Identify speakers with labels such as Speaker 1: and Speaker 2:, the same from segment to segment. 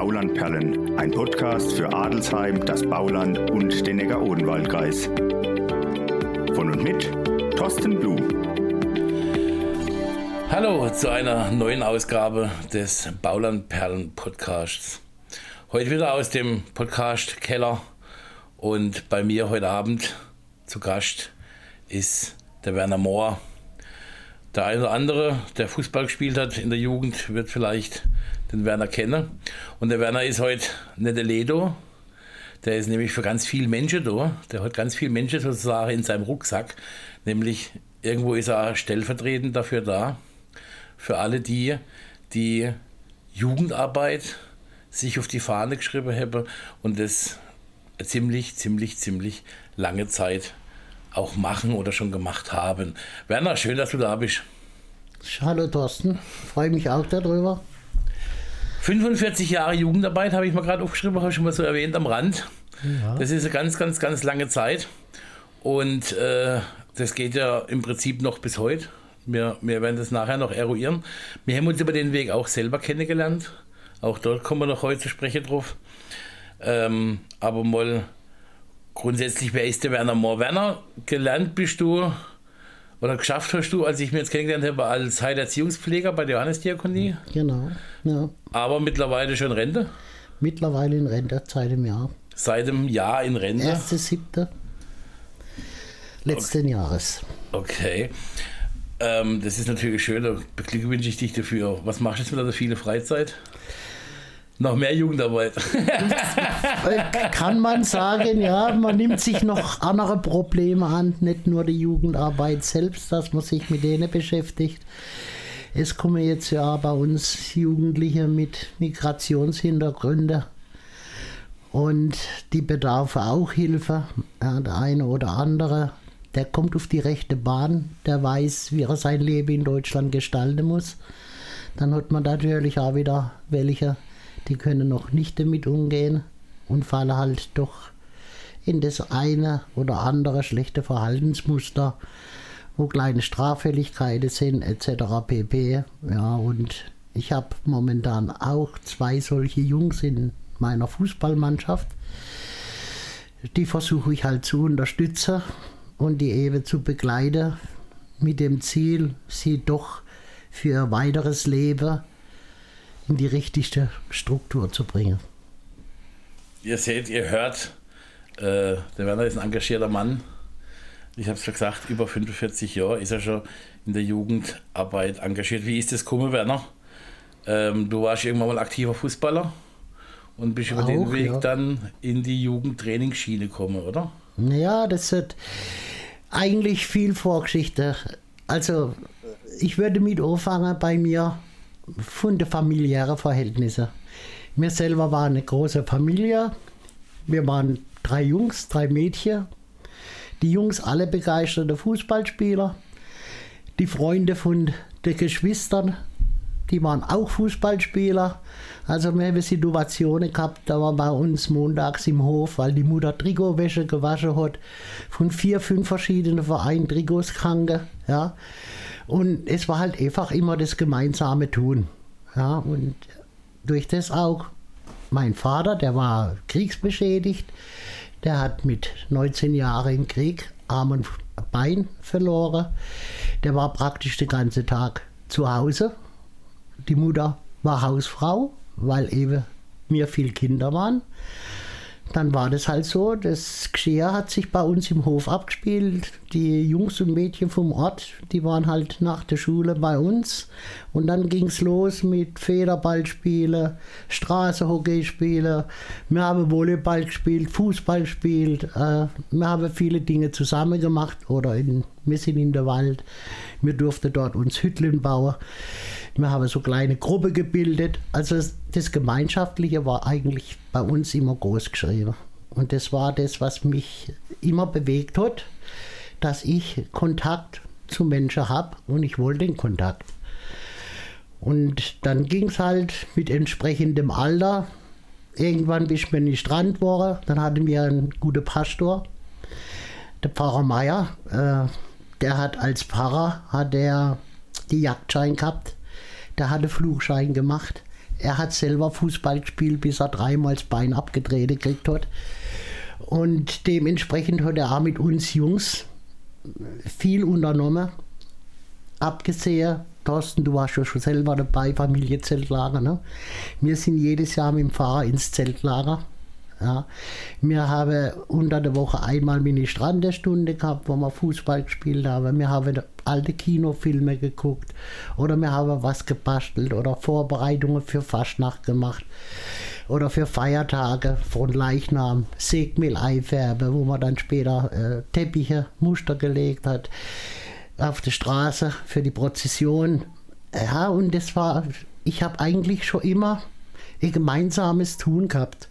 Speaker 1: Baulandperlen, ein Podcast für Adelsheim, das Bauland und den Neckar-Odenwald-Kreis. Von und mit Thorsten Blum.
Speaker 2: Hallo zu einer neuen Ausgabe des Baulandperlen Podcasts. Heute wieder aus dem Podcast Keller und bei mir heute Abend zu Gast ist der Werner Mohr. Der eine oder andere, der Fußball gespielt hat in der Jugend, wird vielleicht den Werner kennen. Und der Werner ist heute nicht der Ledo, der ist nämlich für ganz viele Menschen da. Der hat ganz viele Menschen sozusagen in seinem Rucksack. Nämlich irgendwo ist er stellvertretend dafür da, für alle die, die Jugendarbeit sich auf die Fahne geschrieben haben und das ziemlich, ziemlich, ziemlich lange Zeit auch machen oder schon gemacht haben. Werner, schön, dass du da bist.
Speaker 3: Hallo Thorsten, freue mich auch darüber.
Speaker 2: 45 Jahre Jugendarbeit habe ich mal gerade aufgeschrieben, habe ich schon mal so erwähnt am Rand. Ja. Das ist eine ganz, ganz, ganz lange Zeit. Und äh, das geht ja im Prinzip noch bis heute. Wir, wir werden das nachher noch eruieren. Wir haben uns über den Weg auch selber kennengelernt. Auch dort kommen wir noch heute zu sprechen drauf. Ähm, aber mal grundsätzlich, wer ist der Werner Mohr? Werner, gelernt bist du oder geschafft hast du, als ich mir jetzt kennengelernt habe, als Heilerziehungspfleger bei der Johannesdiakonie.
Speaker 3: Genau, ja.
Speaker 2: Aber mittlerweile schon Rente?
Speaker 3: Mittlerweile in Rente, seit dem Jahr.
Speaker 2: Seit dem Jahr in Rente?
Speaker 3: Erste, siebte letzten okay. Jahres.
Speaker 2: Okay. Ähm, das ist natürlich schön, da beglückwünsche ich dich dafür. Was machst du jetzt mit der vielen Freizeit? Noch mehr Jugendarbeit.
Speaker 3: Kann man sagen, ja, man nimmt sich noch andere Probleme an, nicht nur die Jugendarbeit selbst, dass man sich mit denen beschäftigt. Es kommen jetzt ja bei uns Jugendliche mit Migrationshintergründen und die bedarf auch Hilfe. Ja, der eine oder andere, der kommt auf die rechte Bahn, der weiß, wie er sein Leben in Deutschland gestalten muss. Dann hat man natürlich auch wieder welche, die können noch nicht damit umgehen und fallen halt doch in das eine oder andere schlechte Verhaltensmuster, wo kleine Straffälligkeiten sind etc. pp. Ja, und ich habe momentan auch zwei solche Jungs in meiner Fußballmannschaft. Die versuche ich halt zu unterstützen und die eben zu begleiten mit dem Ziel, sie doch für ihr weiteres Leben in die richtige Struktur zu bringen.
Speaker 2: Ihr seht, ihr hört, äh, der Werner ist ein engagierter Mann. Ich habe es schon gesagt, über 45 Jahre ist er schon in der Jugendarbeit engagiert. Wie ist das gekommen, Werner? Ähm, du warst irgendwann mal aktiver Fußballer und bist über Auch, den Weg ja. dann in die Jugendtrainingsschiene gekommen, oder?
Speaker 3: Ja, das hat eigentlich viel Vorgeschichte. Also, ich würde mit anfangen bei mir von den familiären Verhältnissen. Wir selber waren eine große Familie. Wir waren drei Jungs, drei Mädchen. Die Jungs alle begeisterte Fußballspieler. Die Freunde von den Geschwistern, die waren auch Fußballspieler. Also wir haben Situationen gehabt, da war bei uns montags im Hof, weil die Mutter Trikotwäsche gewaschen hat, von vier, fünf verschiedenen Vereinen Trikots kranke. Ja. Und es war halt einfach immer das gemeinsame Tun. Ja, und durch das auch mein Vater, der war kriegsbeschädigt, der hat mit 19 Jahren im Krieg Arm und Bein verloren. Der war praktisch den ganzen Tag zu Hause. Die Mutter war Hausfrau, weil eben mir viele Kinder waren dann war das halt so, das Geschehen hat sich bei uns im Hof abgespielt. Die Jungs und Mädchen vom Ort, die waren halt nach der Schule bei uns. Und dann ging es los mit Federballspielen, Straßenhockeyspielen. Wir haben Volleyball gespielt, Fußball gespielt. Äh, wir haben viele Dinge zusammen gemacht oder in, wir sind in der Wald. Wir durften dort uns Hütteln bauen. Wir haben so kleine Gruppe gebildet. Also das Gemeinschaftliche war eigentlich bei uns immer groß geschrieben. Und das war das, was mich immer bewegt hat, dass ich Kontakt zu Menschen habe und ich wollte den Kontakt. Und dann ging es halt mit entsprechendem Alter. Irgendwann bin ich mir nicht dran geworden. Dann hatten wir einen guten Pastor, der Pfarrer Meier. Äh, der hat als Pfarrer hat er die Jagdschein gehabt der hatte Flugschein gemacht. Er hat selber Fußball gespielt, bis er dreimal das Bein abgetreten gekriegt hat. Und dementsprechend hat er auch mit uns Jungs viel unternommen. Abgesehen, Thorsten, du warst ja schon selber dabei, Familienzeltlager. Ne? Wir sind jedes Jahr mit dem Fahrer ins Zeltlager. Ja. Wir haben unter der Woche einmal Mini-Strandestunde gehabt, wo wir Fußball gespielt haben. Wir haben alte Kinofilme geguckt oder wir haben was gebastelt oder Vorbereitungen für Fastnacht gemacht oder für Feiertage von Leichnam, Segmehl einfärben, wo man dann später äh, Teppiche, Muster gelegt hat auf der Straße für die Prozession. Ja, und das war, ich habe eigentlich schon immer ein gemeinsames Tun gehabt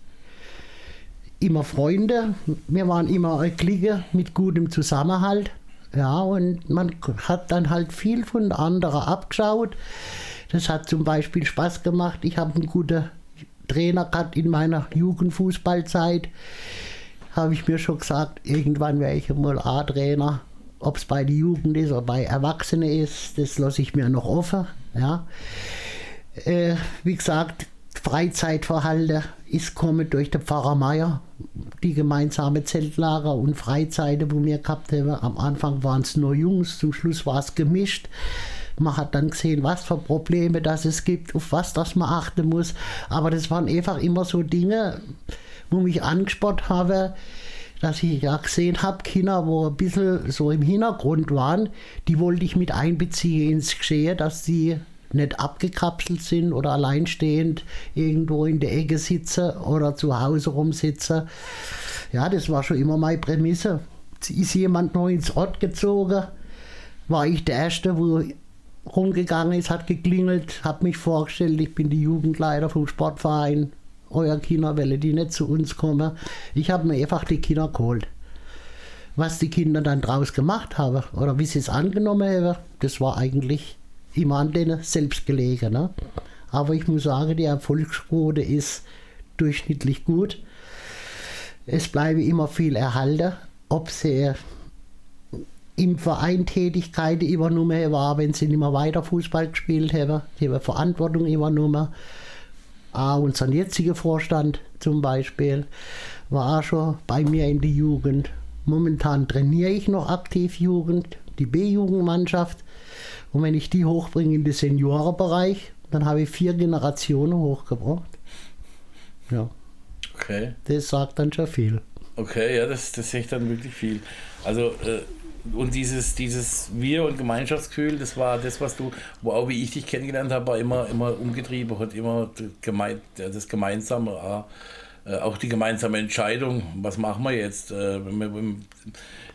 Speaker 3: immer Freunde. Wir waren immer eine Clique mit gutem Zusammenhalt. Ja, und man hat dann halt viel von anderen abgeschaut. Das hat zum Beispiel Spaß gemacht. Ich habe einen guten Trainer gehabt in meiner Jugendfußballzeit. Habe ich mir schon gesagt, irgendwann wäre ich mal A-Trainer. Ob es bei der Jugend ist oder bei Erwachsenen ist, das lasse ich mir noch offen. Ja. Äh, wie gesagt, Freizeitverhalten ist kommen durch den Pfarrer Meier, die gemeinsame Zeltlager und Freizeiten, wo wir gehabt haben. Am Anfang waren es nur Jungs, zum Schluss war es gemischt. Man hat dann gesehen, was für Probleme das es gibt, auf was das man achten muss. Aber das waren einfach immer so Dinge, wo mich angespart habe, dass ich ja gesehen habe, Kinder, wo ein bisschen so im Hintergrund waren, die wollte ich mit einbeziehen ins Geschehen, dass sie nicht abgekapselt sind oder alleinstehend irgendwo in der Ecke sitzen oder zu Hause rumsitzen. Ja, das war schon immer meine Prämisse. Ist jemand neu ins Ort gezogen, war ich der Erste, wo rumgegangen ist, hat geklingelt, hat mich vorgestellt, ich bin die Jugendleiter vom Sportverein. Euer Kinder wollen die nicht zu uns kommen. Ich habe mir einfach die Kinder geholt. Was die Kinder dann draus gemacht haben oder wie sie es angenommen haben, das war eigentlich immer an denen selbst gelegen. Ne? Aber ich muss sagen, die Erfolgsquote ist durchschnittlich gut. Es bleibe immer viel erhalten, ob sie im Verein Tätigkeiten übernommen war, wenn sie nicht mehr weiter Fußball gespielt haben. Die haben Verantwortung übernommen. Auch unser jetziger Vorstand zum Beispiel war auch schon bei mir in der Jugend. Momentan trainiere ich noch aktiv Jugend, die B-Jugendmannschaft. Und wenn ich die hochbringe in den Seniorenbereich, dann habe ich vier Generationen hochgebracht. Ja.
Speaker 2: Okay.
Speaker 3: Das sagt dann schon viel.
Speaker 2: Okay, ja, das, das sehe ich dann wirklich viel. Also, äh, und dieses, dieses Wir- und Gemeinschaftsgefühl, das war das, was du, wo auch wie ich dich kennengelernt habe, war immer, immer umgetrieben, hat immer gemeint, das Gemeinsame, äh, auch die gemeinsame Entscheidung, was machen wir jetzt, äh, wenn wir im,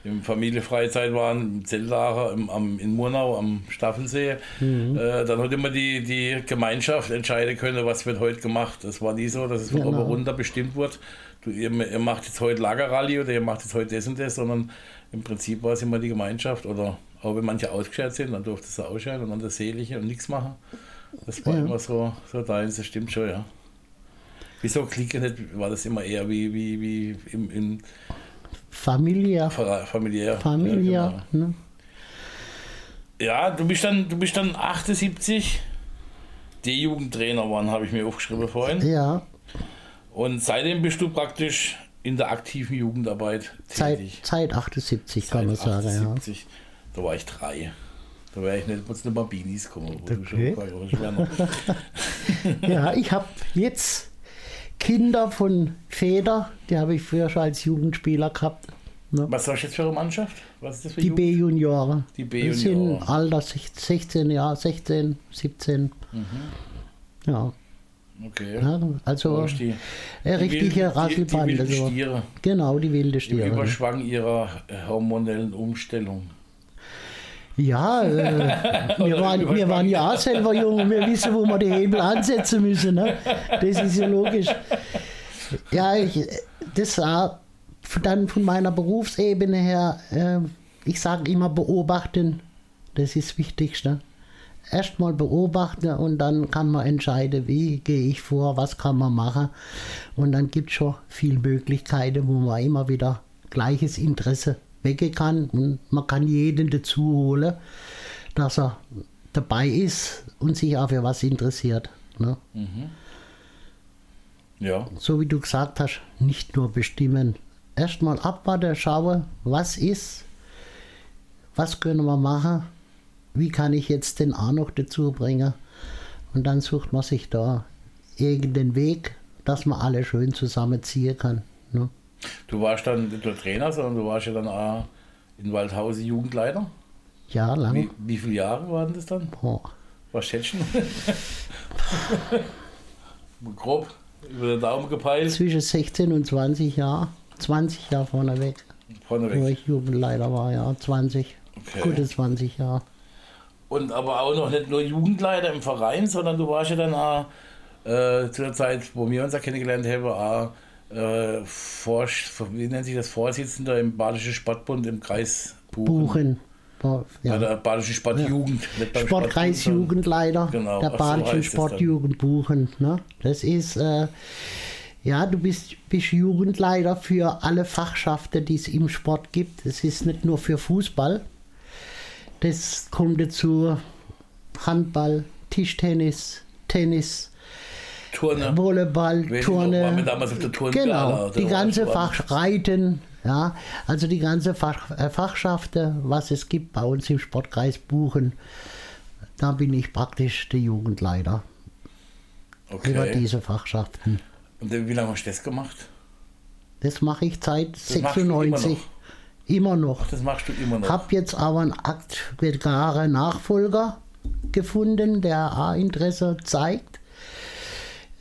Speaker 2: im Familienfreizeit waren, im Zeltlager im, am, in Murnau am Staffelsee, mhm. äh, dann hat immer die, die Gemeinschaft entscheiden können, was wird heute gemacht. Es war nie so, dass es von genau. oben runter bestimmt wird. Du, ihr, ihr, macht jetzt heute Lagerrallye oder ihr macht jetzt heute das und das, sondern im Prinzip war es immer die Gemeinschaft oder auch wenn manche ausgeschert sind, dann durfte es ausscheiden und dann das Seeliche und nichts machen. Das war ja. immer so, so deins, das stimmt schon, ja. Wieso Clique nicht? War das immer eher wie, wie, wie im, im
Speaker 3: familiär.
Speaker 2: Familiär.
Speaker 3: Familiär. Ja, genau. ne?
Speaker 2: ja, du bist dann, du bist dann 78 D-Jugendtrainer waren, habe ich mir aufgeschrieben vorhin.
Speaker 3: Ja.
Speaker 2: Und seitdem bist du praktisch in der aktiven Jugendarbeit
Speaker 3: tätig. Seit, seit 78 kann man sagen, 78, ja.
Speaker 2: Da war ich drei. Da wäre ich nicht, nicht mal Beanies kommen.
Speaker 3: Okay. ja, ich habe jetzt Kinder von Feder, die habe ich früher schon als Jugendspieler gehabt.
Speaker 2: Ne? Was ist jetzt für eine Mannschaft? Was ist das für
Speaker 3: Die B-Junioren.
Speaker 2: Die B-Junioren.
Speaker 3: sind Alter 16 Jahre, 16, 17. Mhm. Ja.
Speaker 2: Okay.
Speaker 3: Ja, also die, eine richtige Rasselbande. Die, die
Speaker 2: Stiere.
Speaker 3: Genau, die wilde Stiere.
Speaker 2: Im Überschwang ihrer hormonellen Umstellung.
Speaker 3: Ja, äh, wir, waren, wir waren ja auch selber jung wir wissen, wo wir die Hebel ansetzen müssen. Ne? Das ist ja logisch. Ja, ich, das war dann von meiner Berufsebene her, äh, ich sage immer beobachten, das ist das Wichtigste. Erstmal beobachten und dann kann man entscheiden, wie gehe ich vor, was kann man machen. Und dann gibt es schon viele Möglichkeiten, wo man immer wieder gleiches Interesse weggehen kann. Und man kann jeden dazu holen, dass er dabei ist und sich auch für was interessiert. Ne? Mhm.
Speaker 2: Ja.
Speaker 3: So wie du gesagt hast, nicht nur bestimmen. Erstmal abwarten, schauen, was ist, was können wir machen, wie kann ich jetzt den A noch dazu bringen. Und dann sucht man sich da irgendeinen Weg, dass man alle schön zusammenziehen kann. Ne?
Speaker 2: Du warst dann nicht nur Trainer, sondern du warst ja dann auch in Waldhausen Jugendleiter.
Speaker 3: Ja, lang.
Speaker 2: Wie, wie viele Jahre waren das dann?
Speaker 3: Boah.
Speaker 2: Was schätzen? Grob über den Daumen gepeilt.
Speaker 3: Zwischen 16 und 20 Jahre. 20 Jahre vorneweg, wo
Speaker 2: Vorneweg.
Speaker 3: ich Jugendleiter war, ja. 20.
Speaker 2: Okay.
Speaker 3: Gute 20 Jahre.
Speaker 2: Und aber auch noch nicht nur Jugendleiter im Verein, sondern du warst ja dann auch äh, zu der Zeit, wo wir uns ja kennengelernt haben, auch äh, Vor, wie nennt sich das, Vorsitzender im Badischen Sportbund im Kreis Buchen.
Speaker 3: Buchen. Boah,
Speaker 2: Bei
Speaker 3: Ja.
Speaker 2: der Badischen Sportjugend. beim
Speaker 3: Sportkreis Jugendleiter
Speaker 2: Genau,
Speaker 3: der
Speaker 2: so
Speaker 3: Badischen
Speaker 2: dann.
Speaker 3: Sportjugend Buchen. Ne? Das ist, äh, ja, du bist, bist Jugendleiter für alle Fachschaften, die es im Sport gibt. Es ist nicht nur für Fußball. Das kommt dazu Handball, Tischtennis, Tennis,
Speaker 2: Turne.
Speaker 3: Volleyball,
Speaker 2: Weiß noch, waren wir
Speaker 3: Turne.
Speaker 2: damals auf der Turnhalle,
Speaker 3: Genau, die ganze
Speaker 2: ich war-
Speaker 3: Fach Reiten, ja, also die ganze Fach, äh, Fachschaften, was es gibt bei uns im Sportkreis Buchen, da bin ich praktisch der Jugendleiter über
Speaker 2: Okay.
Speaker 3: diese Fachschaften.
Speaker 2: Und wie lange hast du das gemacht?
Speaker 3: Das mache ich seit
Speaker 2: immer
Speaker 3: 96. Immer noch.
Speaker 2: Das machst du immer noch.
Speaker 3: Hab jetzt aber einen aktuellen Nachfolger gefunden, der auch Interesse zeigt,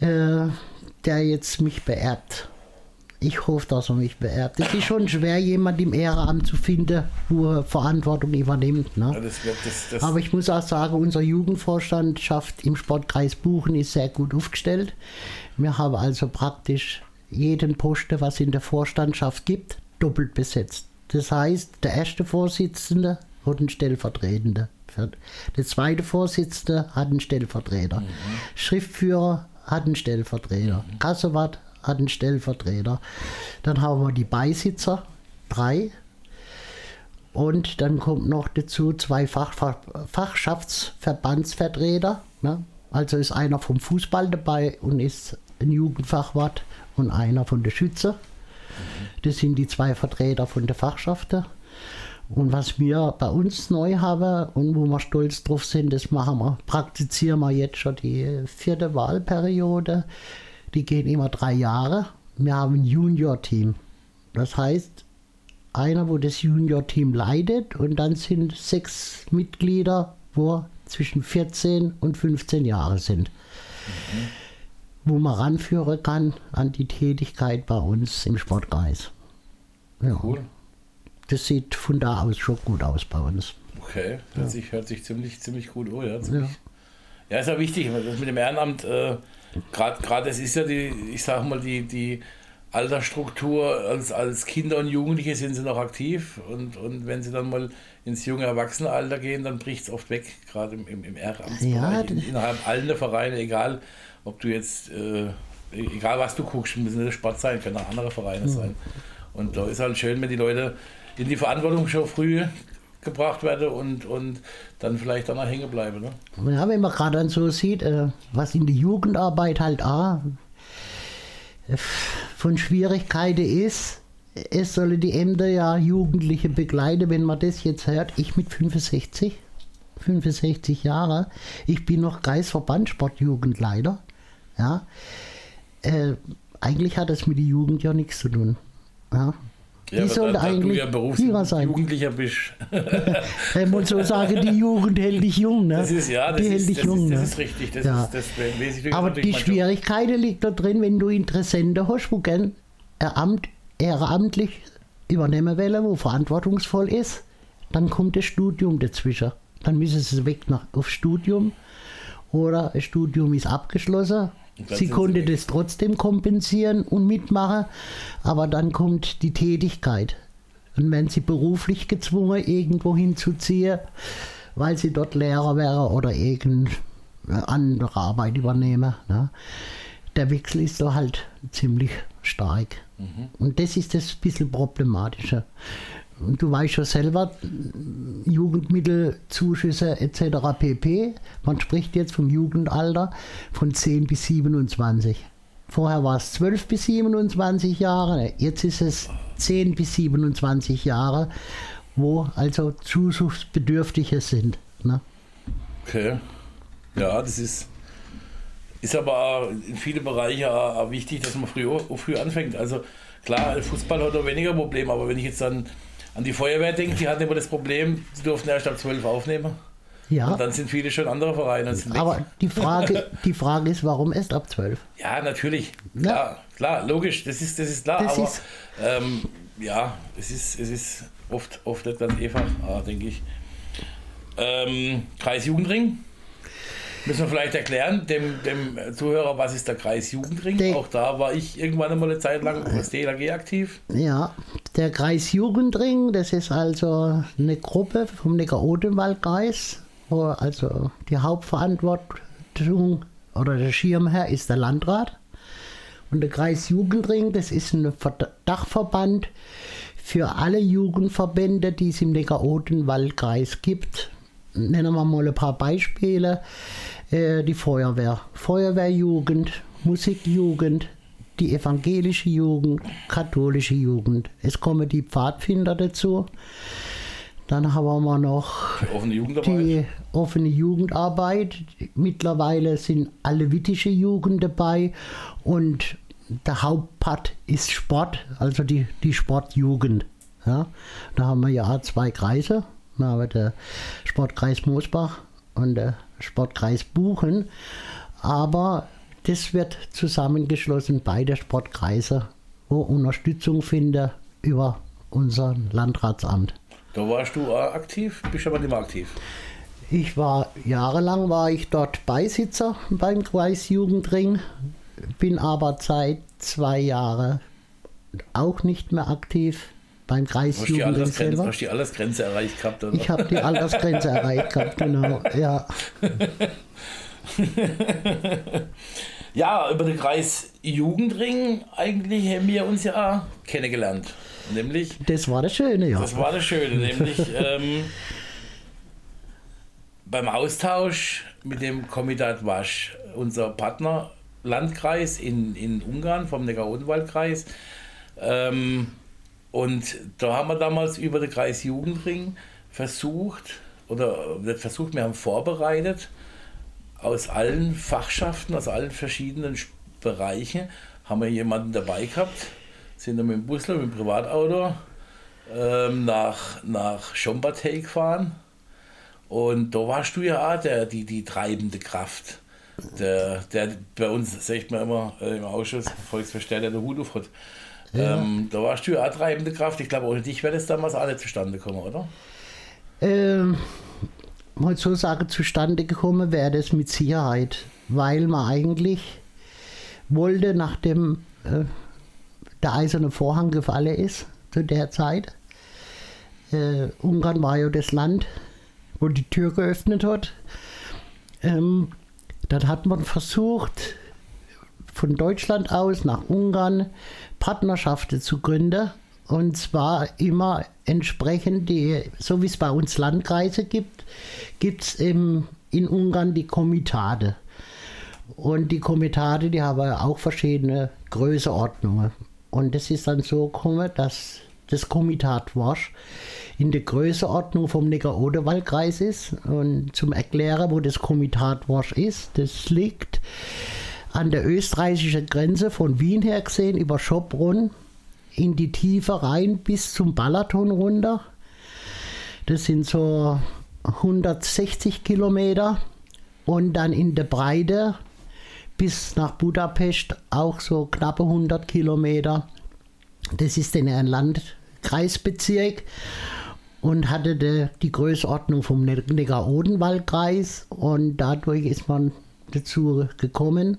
Speaker 3: äh, der jetzt mich beerbt. Ich hoffe, dass er mich beerbt. Es ist schon schwer, jemand im Ehrenamt zu finden, wo er Verantwortung übernimmt.
Speaker 2: Ja,
Speaker 3: Ne?
Speaker 2: das wird, das, das,
Speaker 3: Aber ich muss auch sagen, unser Jugendvorstandschaft im Sportkreis Buchen ist sehr gut aufgestellt. Wir haben also praktisch jeden Posten, was in der Vorstandschaft gibt, doppelt besetzt. Das heißt, der erste Vorsitzende hat einen Stellvertretenden. Der zweite Vorsitzende hat einen Stellvertreter. Schriftführer hat einen Stellvertreter. Kassewart hat einen Stellvertreter. Dann haben wir die Beisitzer, drei. Und dann kommt noch dazu zwei Fach, Fach, Fachschaftsverbandsvertreter. Ne? Also ist einer vom Fußball dabei und ist ein Jugendfachwart und einer von der Schütze. Das sind die zwei Vertreter von der Fachschaften. Und was wir bei uns neu haben und wo wir stolz drauf sind, das machen wir, praktizieren wir jetzt schon die vierte Wahlperiode. Die gehen immer drei Jahre. Wir haben ein Junior-Team. Das heißt, einer, wo das Junior-Team leidet und dann sind sechs Mitglieder, wo zwischen 14 und 15 Jahre sind. Wo man ranführen kann an die Tätigkeit bei uns im Sportkreis. Ja,
Speaker 2: cool.
Speaker 3: Das sieht von da aus schon gut aus bei uns.
Speaker 2: Okay, hört, sich, hört sich ziemlich, ziemlich gut an. Ja, ziemlich. ja. ist ja wichtig, das mit dem Ehrenamt, äh, gerade das ist ja die, ich sag mal, die, die Altersstruktur, als, als Kinder und Jugendliche sind sie noch aktiv und, und wenn sie dann mal ins junge Erwachsenenalter gehen, dann bricht es oft weg, gerade im, im, im Ehrenamtsbereich,
Speaker 3: Ja,
Speaker 2: in, innerhalb aller Vereine, egal ob du jetzt, äh, egal was du guckst, müssen nicht Sport sein, können auch andere Vereine sein. Und da ist halt schön, wenn die Leute in die Verantwortung schon früh gebracht werden und, und dann vielleicht danach hängen bleiben. Ne?
Speaker 3: Ja, wenn man gerade dann so sieht, äh, was in der Jugendarbeit halt auch äh, von Schwierigkeiten ist, es sollen die Ämter ja Jugendliche begleiten, wenn man das jetzt hört. Ich mit 65, 65 Jahre, ich bin noch Kreisverband Sportjugendleiter. Ja. Äh, eigentlich hat das mit der Jugend ja nichts zu tun. Ja. Die
Speaker 2: aber
Speaker 3: sollte
Speaker 2: da, da
Speaker 3: eigentlich
Speaker 2: ja
Speaker 3: Lehrer sein.
Speaker 2: Berufsjugendlicher bist.
Speaker 3: Wenn man so sagen, die Jugend hält dich jung. Ne?
Speaker 2: Das ist, ja, das
Speaker 3: die hält
Speaker 2: ist,
Speaker 3: dich
Speaker 2: das
Speaker 3: jung.
Speaker 2: ist, das
Speaker 3: ne?
Speaker 2: ist richtig. Das
Speaker 3: Ja.
Speaker 2: ist, das
Speaker 3: Aber die. Schwierigkeit liegt da drin, wenn du Interessenten hast, wo gern Ehramt, ehrenamtlich übernehmen wollen, wo verantwortungsvoll ist, dann kommt das Studium dazwischen. Dann müssen sie weg nach, aufs Studium oder das Studium ist abgeschlossen. Sie konnte das trotzdem kompensieren und mitmachen, aber dann kommt die Tätigkeit. Und wenn sie beruflich gezwungen, irgendwo hinzuziehen, weil sie dort Lehrer wäre oder irgendeine andere Arbeit übernehmen, ne? der Wechsel ist da halt ziemlich stark. Und das ist das bisschen problematische. Und du weißt schon selber, Jugendmittelzuschüsse etc. pp. Man spricht jetzt vom Jugendalter von 10 bis 27. Vorher war es 12 bis 27 Jahre, jetzt ist es 10 bis 27 Jahre, wo also Zusatzbedürftige sind. Ne?
Speaker 2: Okay. Ja, das ist, ist aber in vielen Bereichen wichtig, dass man früh, früh anfängt. Also klar, Fußball hat auch weniger Probleme, aber wenn ich jetzt dann an die Feuerwehr denke, die hatten immer das Problem, sie durften erst ab 12 aufnehmen.
Speaker 3: Ja.
Speaker 2: Und dann sind viele schon andere Vereine.
Speaker 3: Aber die Frage, die Frage ist, warum erst ab 12?
Speaker 2: Ja, natürlich. Klar, ja. klar logisch, das ist, das ist klar. Das aber ist ähm, ja, es ist, es ist oft, oft nicht ganz einfach, denke ich. Ähm, Kreisjugendring. Müssen wir vielleicht erklären, dem, dem Zuhörer, was ist der Kreisjugendring? Der, Auch da war ich irgendwann einmal eine Zeit lang als DLAG aktiv.
Speaker 3: Ja, der Kreisjugendring, das ist also eine Gruppe vom Neckar-Odenwald-Kreis, wo also die Hauptverantwortung oder der Schirmherr ist der Landrat. Und der Kreisjugendring, das ist ein Dachverband für alle Jugendverbände, die es im Neckar-Odenwald-Kreis gibt. Nennen wir mal ein paar Beispiele. Äh, die Feuerwehr, Feuerwehrjugend, Musikjugend, die evangelische Jugend, katholische Jugend. Es kommen die Pfadfinder dazu. Dann haben wir noch
Speaker 2: die offene Jugendarbeit.
Speaker 3: Die offene Jugendarbeit. Mittlerweile sind alle wittische Jugend dabei und der Hauptpart ist Sport, also die, die Sportjugend. Ja, da haben wir ja zwei Kreise. Da haben wir der Sportkreis Moosbach und der Sportkreis Buchen. Aber das wird zusammengeschlossen, beide Sportkreise, wo Unterstützung finden über unser Landratsamt.
Speaker 2: Da warst du aktiv, bist aber nicht mehr aktiv.
Speaker 3: Ich war jahrelang war ich dort Beisitzer beim Kreisjugendring, bin aber seit zwei Jahren auch nicht mehr aktiv beim Kreisjugendring
Speaker 2: selber. Hast du die Altersgrenze erreicht gehabt? Oder?
Speaker 3: Ich habe die Altersgrenze erreicht gehabt, genau, ja.
Speaker 2: ja, über den Kreis Jugendring eigentlich haben wir uns ja kennengelernt. Nämlich.
Speaker 3: Das war das Schöne, ja.
Speaker 2: Das war das Schöne, nämlich ähm, beim Austausch mit dem Komitat Wasch, unser Partner Landkreis in, in Ungarn vom Neckar-Odenwald-Kreis. Ähm, und da haben wir damals über den Kreis Jugendring versucht, oder nicht versucht, wir haben vorbereitet, aus allen Fachschaften, aus allen verschiedenen Bereichen, haben wir jemanden dabei gehabt, sind dann mit dem Busler, mit dem Privatauto ähm, nach, nach Schombatey gefahren. Und da warst du ja auch der, die, die treibende Kraft. Der, der bei uns, sagt man immer äh, im Ausschuss, Volksverstärker der Hut auf hat. Ja. Ähm, da warst du ja auch treibende Kraft. Ich glaube, ohne dich wäre das damals alle zustande gekommen, oder?
Speaker 3: Ähm, mal so sagen, zustande gekommen wäre das mit Sicherheit, weil man eigentlich wollte, nachdem äh, der eiserne Vorhang gefallen ist, zu der Zeit, äh, Ungarn war ja das Land, wo die Tür geöffnet hat, ähm, dann hat man versucht, von Deutschland aus nach Ungarn Partnerschaften zu gründen. Und zwar immer entsprechend, die, so wie es bei uns Landkreise gibt, gibt es in Ungarn die Komitate. Und die Komitate, die haben auch verschiedene Größeordnungen. Und es ist dann so gekommen, dass das Komitat Wasch in der Größeordnung vom Neckar-Oderwald-Kreis ist. Und zum Erklären, wo das Komitat Wasch ist, das liegt an der österreichischen Grenze von Wien her gesehen über Schopbrunn in die Tiefe rein bis zum Balaton runter. Das sind so 160 Kilometer und dann in der Breite bis nach Budapest auch so knappe 100 Kilometer. Das ist dann ein Landkreisbezirk und hatte die, die Größenordnung vom Neckar-Odenwald-Kreis und dadurch ist man dazu gekommen.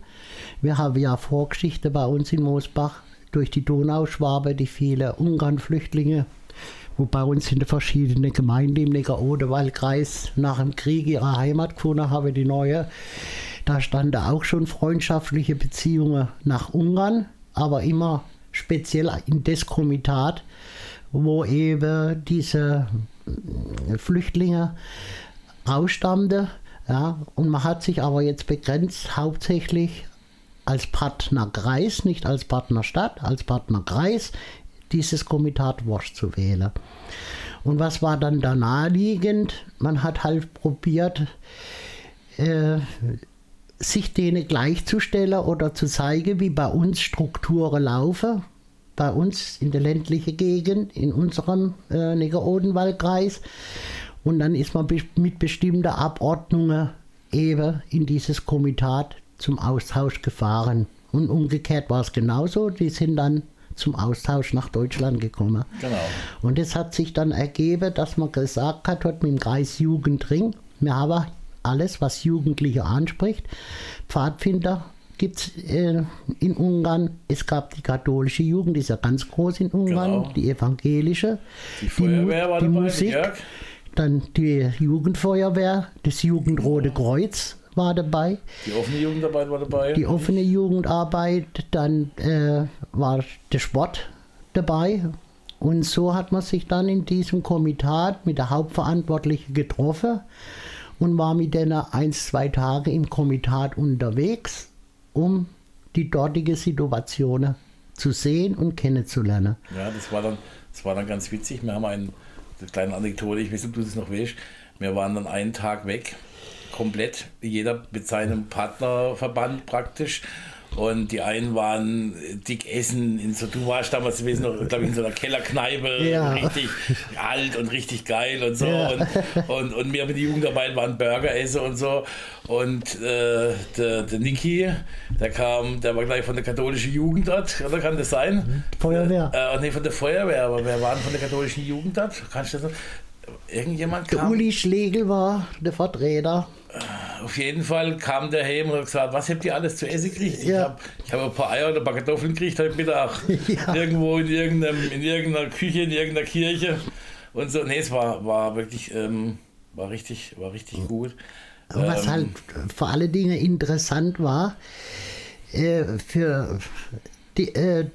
Speaker 3: Wir haben ja Vorgeschichte bei uns in Moosbach durch die Donauschwabe, die vielen Ungarn-Flüchtlinge, wo bei uns in den verschiedenen Gemeinden im Neckar-Oderwald-Kreis nach dem Krieg ihre Heimat gefunden haben, die neue. Da standen auch schon freundschaftliche Beziehungen nach Ungarn, aber immer speziell in das Komitat, wo eben diese Flüchtlinge ausstammten ja, und man hat sich aber jetzt begrenzt hauptsächlich als Partnerkreis, nicht als Partnerstadt, als Partnerkreis, dieses Komitat Worsch zu wählen. Und was war dann da naheliegend? Man hat halt probiert, äh, sich denen gleichzustellen oder zu zeigen, wie bei uns Strukturen laufen. Bei uns in der ländlichen Gegend, in unserem äh, Neger-Odenwald-Kreis. Und dann ist man mit bestimmten Abordnungen eben in dieses Komitat zum Austausch gefahren. Und umgekehrt war es genauso. Die sind dann zum Austausch nach Deutschland gekommen. Genau. Und es hat sich dann ergeben, dass man gesagt hat, dort mit dem Kreis Jugendring, wir haben alles, was Jugendliche anspricht. Pfadfinder gibt es äh, in Ungarn. Es gab die katholische Jugend, die ist ja ganz groß in Ungarn, genau. die evangelische.
Speaker 2: Die die, war
Speaker 3: die Musik, Jörg. Dann die Jugendfeuerwehr, das Jugendrote Kreuz war dabei.
Speaker 2: Die offene Jugendarbeit war dabei.
Speaker 3: Die offene Jugendarbeit, dann äh, war der Sport dabei. Und so hat man sich dann in diesem Komitat mit der Hauptverantwortlichen getroffen und war mit denen ein, zwei Tage im Komitat unterwegs, um die dortige Situation zu sehen und kennenzulernen.
Speaker 2: Ja, das war dann, das war dann ganz witzig. Wir haben einen, eine kleine Anekdote, ich weiß nicht, ob du das noch weißt. Wir waren dann einen Tag weg, komplett, jeder mit seinem Partnerverband praktisch. Und die einen waren dick essen. In so, du warst damals gewesen, glaube ich, in so einer Kellerkneipe, ja. richtig alt und richtig geil und so. Ja. Und, und, und wir mit der Jugendarbeit waren Burger essen und so. Und äh, der, der Niki, der kam, der war gleich von der katholischen Jugend dort, oder kann das sein?
Speaker 3: Feuerwehr.
Speaker 2: Äh, nee, von der Feuerwehr, aber wer waren von der katholischen Jugend dort? Kannst du das noch? Irgendjemand
Speaker 3: kam. Der Uli Schlegel war der Vertreter
Speaker 2: auf jeden Fall kam der heim und hat gesagt, was habt ihr alles zu essen gekriegt? Ja. Ich habe hab ein paar Eier und ein paar Kartoffeln gekriegt heute Mittag. Ja. Irgendwo in, irgendeinem, in irgendeiner Küche, in irgendeiner Kirche. Und so, nee, es war, war wirklich, ähm, war richtig, war richtig gut.
Speaker 3: Was ähm, halt vor allen Dingen interessant war, äh, für die, äh,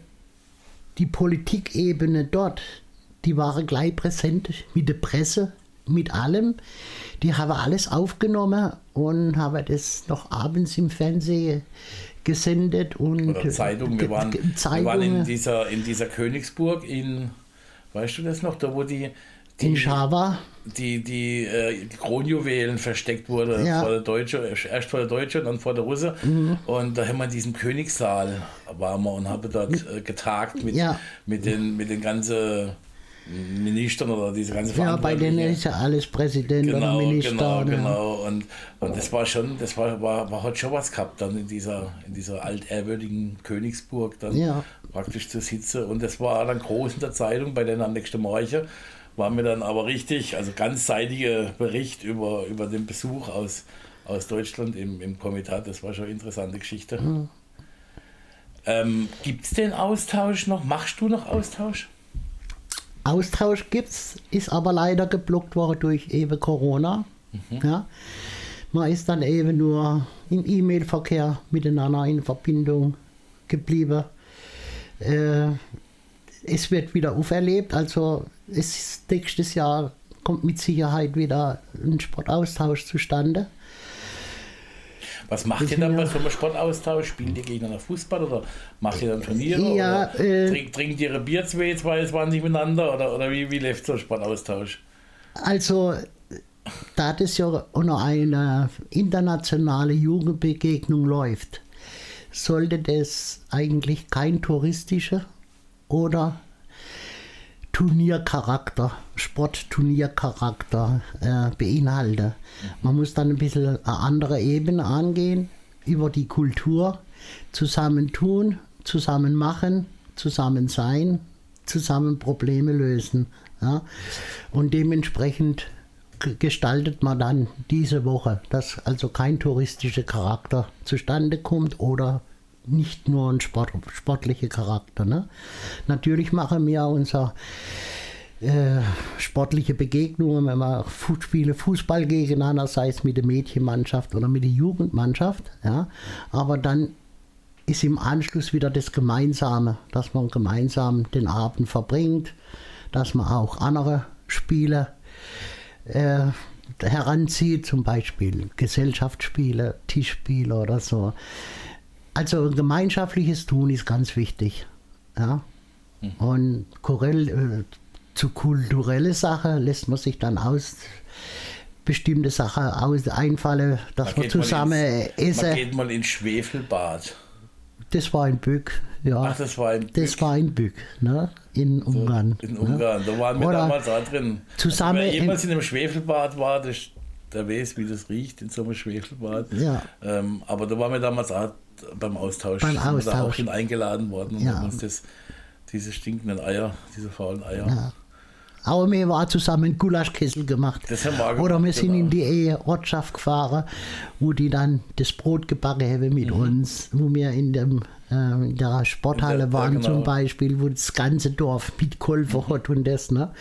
Speaker 3: die Politikebene dort, die waren gleich präsent mit der Presse, mit allem. Die haben alles aufgenommen und haben das noch abends im Fernsehen gesendet. Und
Speaker 2: Oder Zeitung. Wir waren, wir waren in, dieser, in dieser Königsburg in, weißt du das noch, da wo die, die
Speaker 3: in Schava.
Speaker 2: Die, die, äh, Kronjuwelen versteckt wurde ja. vor der Deutsche, erst vor der Deutsche und dann vor der Russe. Mhm. Und da haben wir in diesem Königssaal waren wir und haben dort äh, getagt mit, ja. mit den, mit den ganzen Ministern oder diese ganze
Speaker 3: Ja, bei denen ist ja alles Präsident genau, oder Minister.
Speaker 2: Genau, genau. Und, und das war schon, das war, war, war, hat schon was gehabt, dann in dieser, in dieser altehrwürdigen Königsburg dann ja. praktisch zu sitzen. Und das war dann groß in der Zeitung bei den nächsten Morgen. War mir dann aber richtig, also ganzseitiger Bericht über, über den Besuch aus, aus Deutschland im, im Komitat. Das war schon eine interessante Geschichte. Mhm. Ähm, Gibt es den Austausch noch? Machst du noch Austausch?
Speaker 3: Austausch gibt es, ist aber leider geblockt worden durch eben Corona. Mhm. Ja. Man ist dann eben nur im E-Mail-Verkehr miteinander in Verbindung geblieben. Äh, es wird wieder auferlebt, also es ist, nächstes Jahr kommt mit Sicherheit wieder ein Sportaustausch zustande.
Speaker 2: Was macht ihr dann bei so einem Sportaustausch? Spielt ihr gegeneinander Fußball oder macht ihr dann Turniere?
Speaker 3: Ja,
Speaker 2: oder äh, trinkt, trinkt ihr Bier 22 miteinander oder, oder wie, wie läuft so ein Sportaustausch?
Speaker 3: Also, da das ja noch eine internationale Jugendbegegnung läuft, sollte das eigentlich kein touristischer oder Turniercharakter, Sportturniercharakter äh, beinhalten. Man muss dann ein bisschen eine andere Ebene angehen, über die Kultur, zusammen tun, zusammen machen, zusammen sein, zusammen Probleme lösen. Ja? Und dementsprechend gestaltet man dann diese Woche, dass also kein touristischer Charakter zustande kommt oder nicht nur ein Sport, sportlicher Charakter. Ne? Natürlich machen wir unser äh, sportliche Begegnungen, wenn wir spielen Fußball gegeneinander, sei es mit der Mädchenmannschaft oder mit der Jugendmannschaft. Ja? Aber dann ist im Anschluss wieder das Gemeinsame, dass man gemeinsam den Abend verbringt, dass man auch andere Spiele äh, heranzieht, zum Beispiel Gesellschaftsspiele, Tischspiele oder so. Also gemeinschaftliches Tun ist ganz wichtig. Ja? Mhm. Und Korell, äh, zu kulturelle Sachen lässt man sich dann aus bestimmte Sachen aus einfallen, dass man, zusammen
Speaker 2: ins, essen. Man geht mal ins Schwefelbad.
Speaker 3: Das war in Bück, ja.
Speaker 2: Ach, das war in Bück.
Speaker 3: Das war in Bück, ne? in Ungarn.
Speaker 2: So, in Ungarn, ne? da waren wir Oder damals auch drin.
Speaker 3: Zusammen
Speaker 2: also, wer jemals in einem Schwefelbad war, das, der weiß, wie das riecht in so einem Schwefelbad.
Speaker 3: Ja.
Speaker 2: Ähm, aber da waren wir damals auch beim Austausch.
Speaker 3: Beim Austausch. Da
Speaker 2: auch hin eingeladen worden und ja. haben uns das, diese stinkenden Eier, diese faulen Eier.
Speaker 3: Ja. Aber wir waren zusammen Gulaschkessel gemacht.
Speaker 2: Das haben wir
Speaker 3: Oder wir sind genau. in die Ortschaft gefahren, wo die dann das Brot gebacken haben mit mhm. uns, wo wir in, dem, äh, in der Sporthalle in der, waren ja, genau. zum Beispiel, wo das ganze Dorf mitgeholfen mhm. hat und das. Ne?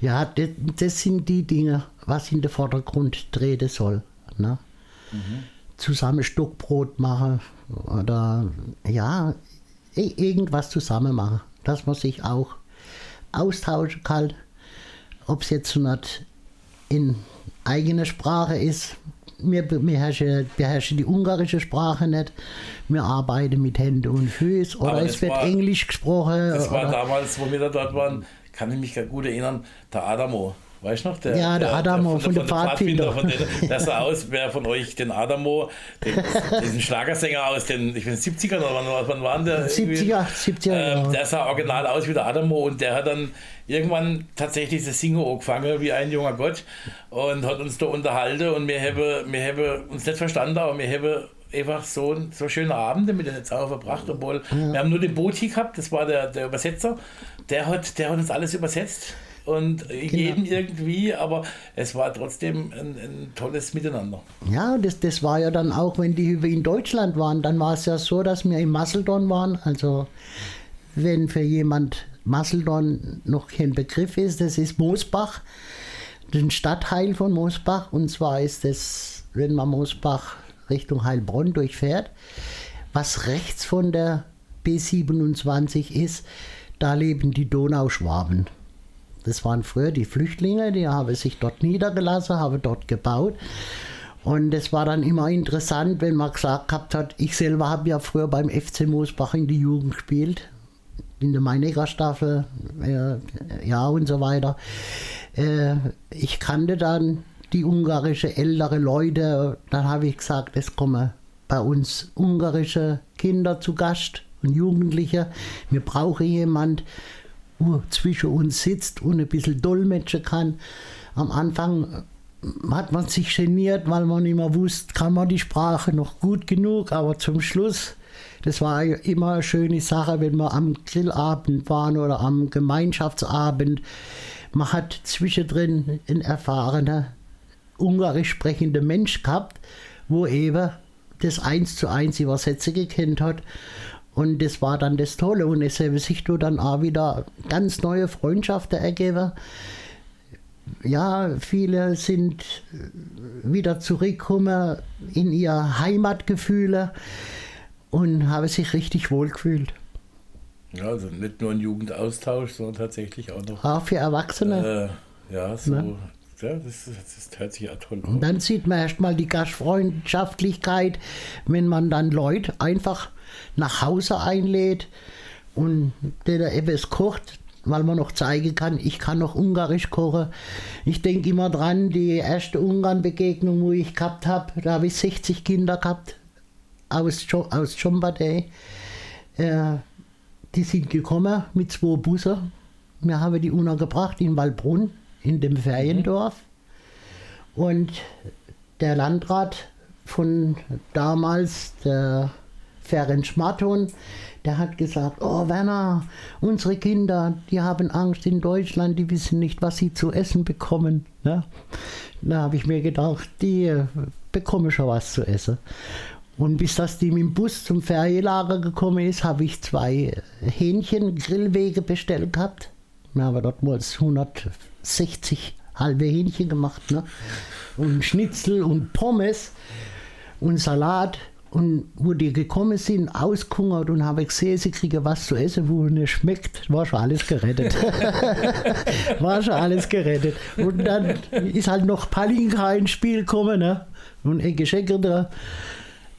Speaker 3: Ja, das, das, sind die Dinge, was in den Vordergrund treten soll. Ne? Mhm. Zusammen Stockbrot machen oder ja, irgendwas zusammen machen, dass man sich auch austauschen kann ob es jetzt nicht in eigener Sprache ist. Wir beherrschen, beherrschen die ungarische Sprache nicht. Wir arbeiten mit Händen und Füßen oder es wird war, Englisch gesprochen.
Speaker 2: Das war damals, wo wir da dort waren, kann ich mich gar gut erinnern, der Adamo. Weißt du noch?
Speaker 3: Der, ja, der, der Adamo der, von, von, der Pfadfinder. Von
Speaker 2: den, der sah aus, wer von euch den Adamo, den, diesen Schlagersänger aus den ich bin 70ern oder wann, wann waren der?
Speaker 3: 70er, 70er.
Speaker 2: Äh, der sah original aus wie der Adamo und der hat dann irgendwann tatsächlich das Singen angefangen wie ein junger Gott und hat uns da unterhalten und wir haben, wir haben uns nicht verstanden, aber wir haben einfach so, so schöne Abende mit den Zauber verbracht, obwohl ja. wir haben nur den Boti gehabt, das war der, der Übersetzer, der hat, der hat uns alles übersetzt und genau. jedem irgendwie, aber es war trotzdem ein, ein, tolles Miteinander.
Speaker 3: Ja, das, das war ja dann auch, wenn die in Deutschland waren, dann war es ja so, dass wir in Masseldorn waren. Also wenn für jemand Masseldorn noch kein Begriff ist, das ist Moosbach, ein Stadtteil von Moosbach. Und zwar ist das, wenn man Moosbach Richtung Heilbronn durchfährt, was rechts von der B27 ist, da leben die Donauschwaben. Das waren früher die Flüchtlinge, die haben sich dort niedergelassen, haben dort gebaut. Und es war dann immer interessant, wenn man gesagt gehabt hat, ich selber habe ja früher beim FC Moosbach in die Jugend gespielt, in der Maineger Staffel, äh, ja und so weiter. Äh, ich kannte dann die ungarische ältere Leute, dann habe ich gesagt, es kommen bei uns ungarische Kinder zu Gast und Jugendliche. Wir brauchen jemand, zwischen uns sitzt und ein bisschen dolmetschen kann. Am Anfang hat man sich geniert, weil man immer wusste, kann man die Sprache noch gut genug, aber zum Schluss, das war immer eine schöne Sache, wenn wir am Grillabend waren oder am Gemeinschaftsabend. Man hat zwischendrin einen erfahrenen, ungarisch sprechenden Mensch gehabt, wo eben das eins zu eins Übersetzer gekannt hat und das war dann das Tolle. Und es haben sich dann auch wieder ganz neue Freundschaften ergeben. Ja, viele sind wieder zurückgekommen in ihr Heimatgefühle und haben sich richtig wohl gefühlt.
Speaker 2: Ja, also nicht nur ein Jugendaustausch, sondern tatsächlich auch noch.
Speaker 3: Auch für Erwachsene.
Speaker 2: Äh, ja, so. Ne? Ja, das, das hört sich
Speaker 3: an. Und dann sieht man erstmal die Gastfreundschaftlichkeit, wenn man dann Leute einfach nach Hause einlädt und der etwas kocht, weil man noch zeigen kann, ich kann noch Ungarisch kochen. Ich denke immer dran, die erste Ungarn-Begegnung, wo ich gehabt habe, da habe ich 60 Kinder gehabt aus, aus Chombadey. Äh, die sind gekommen mit zwei Bussen. Wir haben die untergebracht in Waldbrunn, in dem Feriendorf. Und der Landrat von damals, der Ferenc Maton, der hat gesagt, oh Werner, unsere Kinder, die haben Angst in Deutschland, die wissen nicht, was sie zu essen bekommen. Ja? Da habe ich mir gedacht, die bekommen schon was zu essen. Und bis das Team im Bus zum Ferienlager gekommen ist, habe ich zwei Hähnchen Grillwege bestellt gehabt. Wir haben dort mal 160 halbe Hähnchen gemacht. Ne? Und Schnitzel und Pommes und Salat. Und wo die gekommen sind, ausgehungert und habe gesehen, sie kriegen was zu essen, wo nicht schmeckt, war schon alles gerettet. war schon alles gerettet. Und dann ist halt noch Palinka ins Spiel gekommen ne? und ein Geschenk da.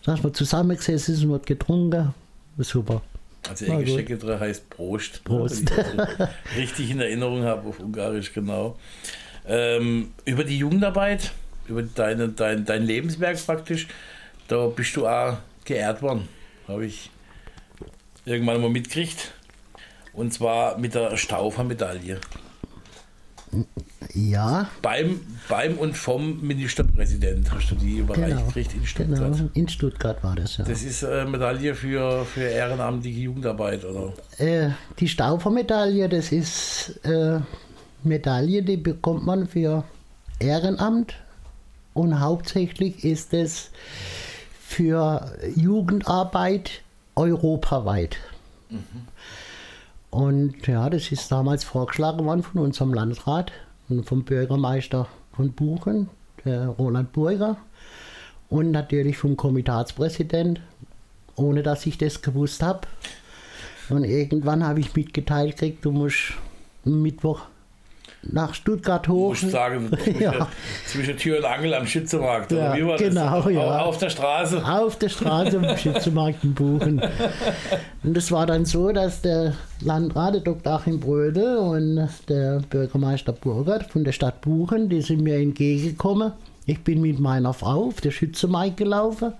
Speaker 3: dass man zusammengesessen ist und getrunken. Super.
Speaker 2: Also
Speaker 3: Na.
Speaker 2: Egesteckere heißt Prost.
Speaker 3: Prost.
Speaker 2: Wenn ich das richtig in Erinnerung habe auf Ungarisch, genau. Ähm, über die Jugendarbeit, über deine, dein, dein Lebenswerk praktisch, da bist du auch geehrt worden. Habe ich irgendwann mal mitgekriegt. Und zwar mit der Stauffer-Medaille.
Speaker 3: Ja,
Speaker 2: Beim, beim und vom Ministerpräsident hast du die überreicht
Speaker 3: genau.
Speaker 2: gekriegt in Stuttgart.
Speaker 3: Genau, in Stuttgart war das, ja.
Speaker 2: Das ist eine Medaille für, für ehrenamtliche Jugendarbeit, oder?
Speaker 3: Äh, die Stauffer-Medaille, das ist äh, Medaille, die bekommt man für Ehrenamt und hauptsächlich ist es für Jugendarbeit europaweit. Und ja, das ist damals vorgeschlagen worden von unserem Landrat und vom Bürgermeister von Buchen, der Roland Burger, und natürlich vom Komitatspräsident, ohne dass ich das gewusst habe. Und irgendwann habe ich mitgeteilt gekriegt, du musst am Mittwoch nach Stuttgart hoch.
Speaker 2: musst sagen, zwischen,
Speaker 3: Ja.
Speaker 2: zwischen Tür und Angel am Schützemarkt.
Speaker 3: Ja,
Speaker 2: wie war
Speaker 3: genau,
Speaker 2: das?
Speaker 3: ja.
Speaker 2: Auf, der Straße.
Speaker 3: Auf der Straße am Schützenmarkt in Buchen. Und es war dann so, dass der Landrat, Dr. Achim Brödel und der Bürgermeister Burgert von der Stadt Buchen, die sind mir entgegengekommen. Ich bin mit meiner Frau auf der Schützenmarkt gelaufen.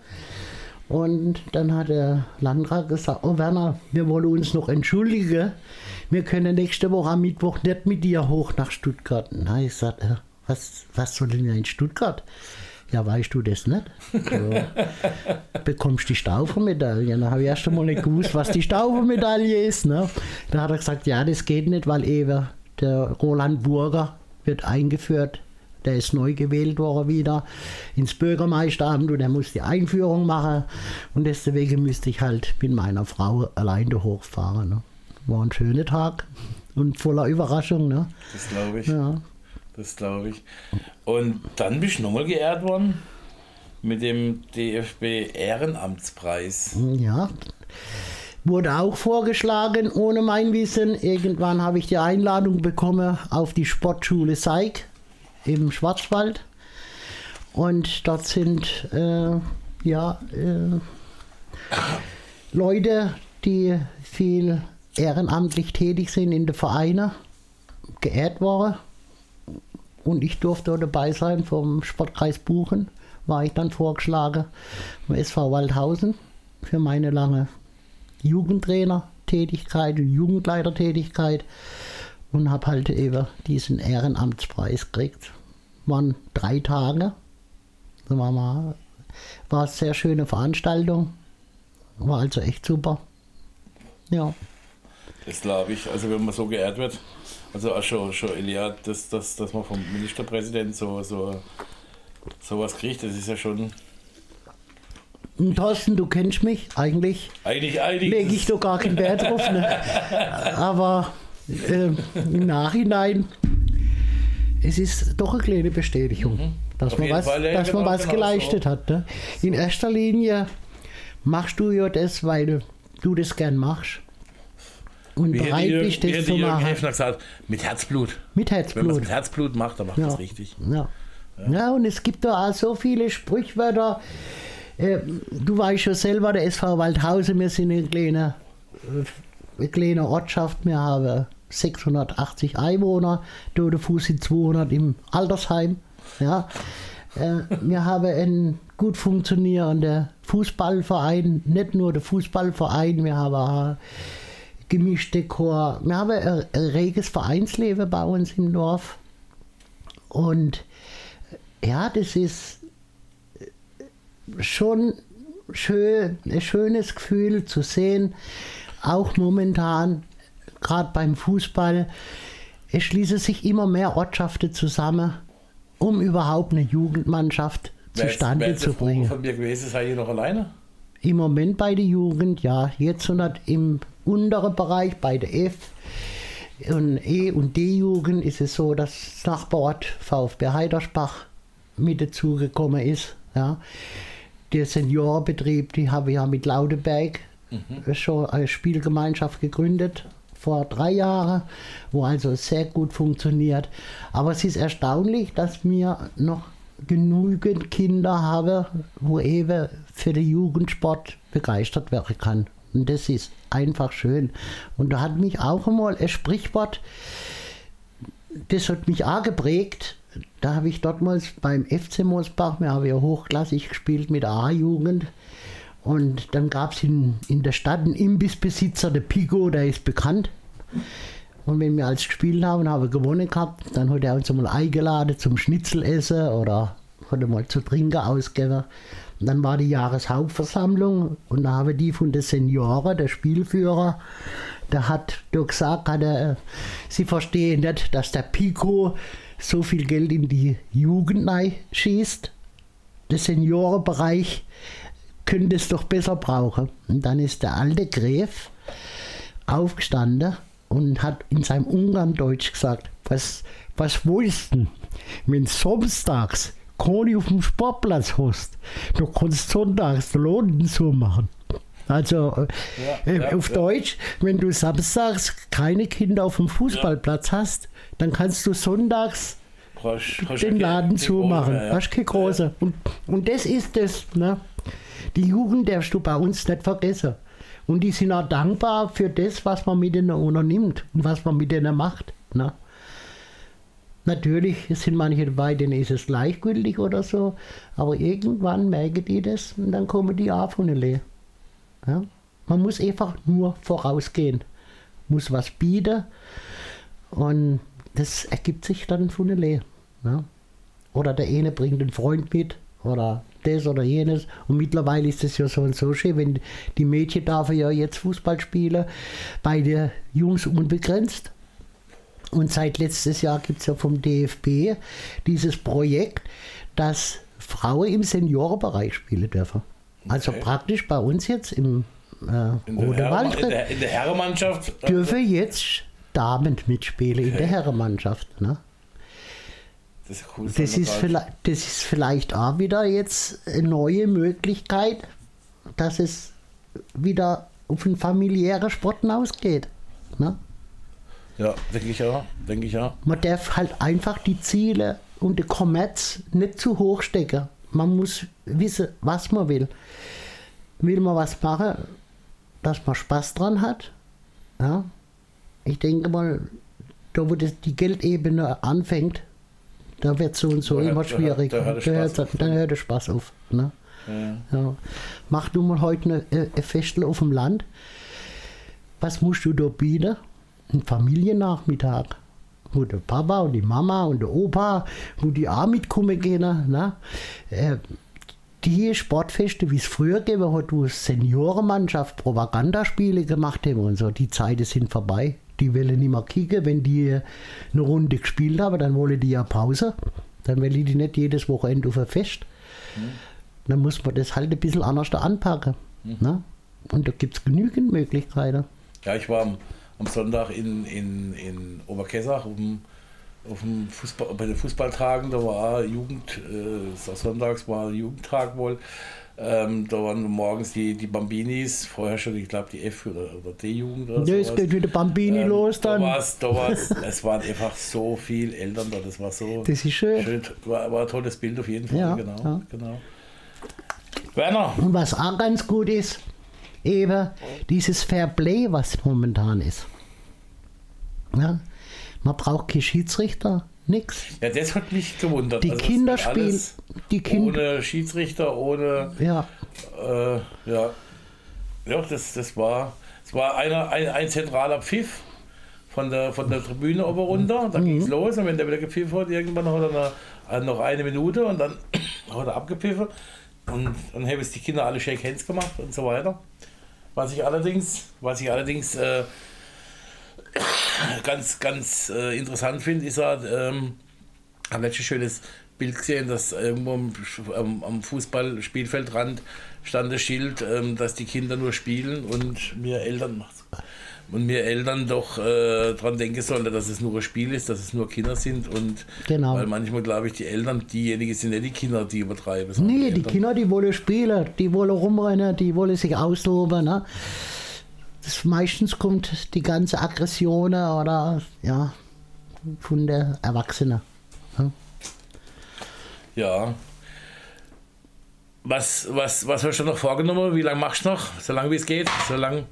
Speaker 3: Und dann hat der Landrat gesagt, oh Werner, wir wollen uns noch entschuldigen. Wir können nächste Woche am Mittwoch nicht mit dir hoch nach Stuttgart. Habe ich gesagt, äh, was, was soll denn in Stuttgart? Ja, weißt du das nicht? So, bekommst die Staufermedaille. Dann habe ich erst einmal nicht gewusst, was die Staufermedaille ist. Ne? Dann hat er gesagt, ja, das geht nicht, weil eben der Roland Burger wird eingeführt. Der ist neu gewählt worden wieder ins Bürgermeisteramt und er muss die Einführung machen. Und deswegen müsste ich halt mit meiner Frau allein da hochfahren. Ne? War ein schöner Tag und voller Überraschung. Ne?
Speaker 2: Das glaube ich.
Speaker 3: Ja.
Speaker 2: Das glaube ich. Und dann bist du nochmal geehrt worden mit dem DFB Ehrenamtspreis.
Speaker 3: Ja. Wurde auch vorgeschlagen, ohne mein Wissen. Irgendwann habe ich die Einladung bekommen auf die Sportschule Seig im Schwarzwald. Und dort sind äh, ja, äh, Leute, die viel ehrenamtlich tätig sind in den Vereinen, geehrt worden. Und ich durfte dabei sein vom Sportkreis Buchen, war ich dann vorgeschlagen, vom SV Waldhausen für meine lange Jugendtrainer-Tätigkeit und Jugendleitertätigkeit und habe halt eben diesen Ehrenamtspreis gekriegt. Waren drei Tage. War, mal, war eine sehr schöne Veranstaltung. War also echt super. Ja.
Speaker 2: Das glaube ich. Also wenn man so geehrt wird, also auch schon, schon Elia, dass, dass, dass man vom Ministerpräsident so, so sowas kriegt, das ist ja schon
Speaker 3: Und Thorsten, du kennst mich eigentlich.
Speaker 2: eigentlich eigentlich.
Speaker 3: lege ich doch gar keinen Wert drauf. Ne? Aber äh, im Nachhinein, es ist doch eine kleine Bestätigung, dass
Speaker 2: Mhm. Auf
Speaker 3: man was,
Speaker 2: Fall,
Speaker 3: dass man
Speaker 2: genau,
Speaker 3: was
Speaker 2: genau
Speaker 3: geleistet hat. Ne? In erster Linie machst du ja das, weil du das gern machst. Und
Speaker 2: Wie
Speaker 3: bereit bist, das zu machen.
Speaker 2: Häfner gesagt, mit Herzblut.
Speaker 3: Mit
Speaker 2: Wenn man es
Speaker 3: Herzblut.
Speaker 2: mit Herzblut macht, dann macht man es richtig.
Speaker 3: Ja. ja, und es gibt da auch so viele Sprichwörter. Äh, du weißt schon selber, der SV Waldhausen, wir sind eine kleine, äh, eine kleine Ortschaft. Wir haben 680 Einwohner, der Fuß sind 200 im Altersheim. Ja. Äh, wir haben einen gut funktionierenden Fußballverein, nicht nur der Fußballverein, wir haben auch gemischte Chor. Wir haben ein, reges Vereinsleben bei uns im Dorf. Und ja, das ist schon schön, ein schönes Gefühl zu sehen, auch momentan, gerade beim Fußball, es schließen sich immer mehr Ortschaften zusammen, um überhaupt eine Jugendmannschaft zustande
Speaker 2: wärst du
Speaker 3: zu bringen.
Speaker 2: von mir gewesen, sei ich noch alleine?
Speaker 3: Im Moment bei der Jugend, ja. Jetzt und im unteren Bereich, bei der F und E- und D-Jugend, ist es so, dass das Nachbarort VfB Heidersbach mit dazugekommen ist. Ja. Der Seniorenbetrieb, die habe ich ja mit Laudeberg schon als Spielgemeinschaft gegründet vor drei Jahren, wo also sehr gut funktioniert. Aber es ist erstaunlich, dass wir noch genügend Kinder habe, wo eben für den Jugendsport begeistert werden kann. Und das ist einfach schön. Und da hat mich auch einmal ein Sprichwort, das hat mich auch geprägt. Da habe ich dortmals beim FC Mosbach, wir haben ja hochklassig gespielt mit A-Jugend. Und dann gab es in, in der Stadt einen Imbissbesitzer, der Pico, der ist bekannt. Und wenn wir als gespielt haben haben gewonnen gehabt, dann hat er uns mal eingeladen zum Schnitzelessen oder hat er mal zu trinken ausgegeben. Und dann war die Jahreshauptversammlung und da haben die von den Senioren, der Spielführer, der hat da gesagt, hat er, sie verstehen nicht, dass der Pico so viel Geld in die Jugend schießt. Der Seniorenbereich könnte es doch besser brauchen. Und dann ist der alte Gräf aufgestanden und hat in seinem Ungarndeutsch gesagt, was, was willst du, wenn samstags keine auf dem Sportplatz hast, du kannst sonntags den Laden zumachen. Also äh, ja, auf ja. Deutsch, wenn du samstags keine Kinder auf dem Fußballplatz hast, dann kannst du sonntags Rasch, rasch den Laden zumachen. Ja. Hast keine große. Und, und das ist es. Ne? Die Jugend darfst du bei uns nicht vergessen. Und die sind auch dankbar für das, was man mit ihnen unternimmt und was man mit ihnen macht. Ne? Natürlich sind manche dabei, denen ist es gleichgültig oder so, aber irgendwann merken die das und dann kommen die auch von der ja? Man muss einfach nur vorausgehen, muss was bieten und das ergibt sich dann von der Ja? Oder der eine bringt einen Freund mit oder das oder jenes. Und mittlerweile ist es ja so und so schön, wenn die Mädchen dürfen ja jetzt Fußball spielen, bei den Jungs unbegrenzt. Und seit letztes Jahr gibt es ja vom DFB dieses Projekt, dass Frauen im Seniorenbereich spielen dürfen. Also okay. praktisch bei uns jetzt im
Speaker 2: äh, in, der in, der, in der Herrenmannschaft
Speaker 3: dürfen jetzt Damen mitspielen okay. in der Herrenmannschaft. Ne? Das, ist, cool, das, ist vielleicht, das ist vielleicht auch wieder jetzt eine neue Möglichkeit, dass es wieder auf einen familiären Sport hinausgeht. Ne?
Speaker 2: Ja, denke ich auch. Denke ich auch.
Speaker 3: Man darf halt einfach die Ziele und den Kommerz nicht zu hoch stecken. Man muss wissen, was man will. Will man was machen, dass man Spaß dran hat? Ja? Ich denke mal, da wo das, die Geldebene anfängt, da wird so und so da immer hört, schwierig. Da hört, da hört, da dann hört der Spaß auf. Ne? Ja. Ja. Mach du mal heute ein, ein Festel auf dem Land. Was musst du da bieten? Ein Familiennachmittag. Wo der Papa und die Mama und der Opa, wo die auch mitkommen gehen. Ne? Äh, die Sportfeste, wie es früher gegeben hat, wo Seniorenmannschaft Propagandaspiele gemacht haben und so, die Zeiten sind vorbei die wollen nicht mehr kicken. Wenn die eine Runde gespielt haben, dann wollen die ja Pause. Dann will die nicht jedes Wochenende auf ein Fest. Mhm. Dann muss man das halt ein bisschen anders da anpacken. Mhm. Ne? Und da gibt es genügend Möglichkeiten.
Speaker 2: Ja, ich war am, am Sonntag in, in, in Oberkessach um, auf dem Fußball, bei den Fußballtagen, da war Jugend, äh, sonntags war Jugendtag wohl. Ähm, da waren morgens die, die Bambinis, vorher schon, ich glaube, die F- oder, oder D-Jugend.
Speaker 3: Ja, es geht wieder Bambini ähm, los dann.
Speaker 2: Da war's, da war's, es waren einfach so viele Eltern da, das war so.
Speaker 3: Das ist schön. schön
Speaker 2: war, war ein tolles Bild auf jeden Fall, ja, genau, ja. genau.
Speaker 3: Werner. Und was auch ganz gut ist, eben dieses Fairplay, was momentan ist. Ja? Man braucht keinen Schiedsrichter, Nix.
Speaker 2: Ja, das hat mich gewundert.
Speaker 3: Die also Kinder spielen. Die kind
Speaker 2: ohne Schiedsrichter, ohne.
Speaker 3: Ja.
Speaker 2: Äh, ja. Ja, das, das war. Es war einer, ein, ein zentraler Pfiff von der, von der Tribüne oben runter. Dann mhm. ging es los und wenn der wieder gepfiffen hat, irgendwann hat er eine, noch eine Minute und dann hat er abgepfiffen. Und dann haben es die Kinder alle Shake Hands gemacht und so weiter. Was ich allerdings, was ich allerdings äh, ganz, ganz äh, interessant finde, ist er, ähm, habe letztes schönes Bild gesehen, dass irgendwo am, am Fußballspielfeldrand stand das Schild, ähm, dass die Kinder nur spielen und mir Eltern und mir Eltern doch äh, dran denken sollen, dass es nur ein Spiel ist, dass es nur Kinder sind und
Speaker 3: genau.
Speaker 2: weil manchmal glaube ich, die Eltern, diejenigen sind nicht die Kinder, die übertreiben.
Speaker 3: Nee, die, die Kinder, die wollen spielen, die wollen rumrennen, die wollen sich austoben. Ne? das meistens kommt die ganze Aggression oder ja von der Erwachsenen. Ja.
Speaker 2: Ja. Was, was, was hast du noch vorgenommen? Wie lange machst du noch? So lange wie es geht? So lange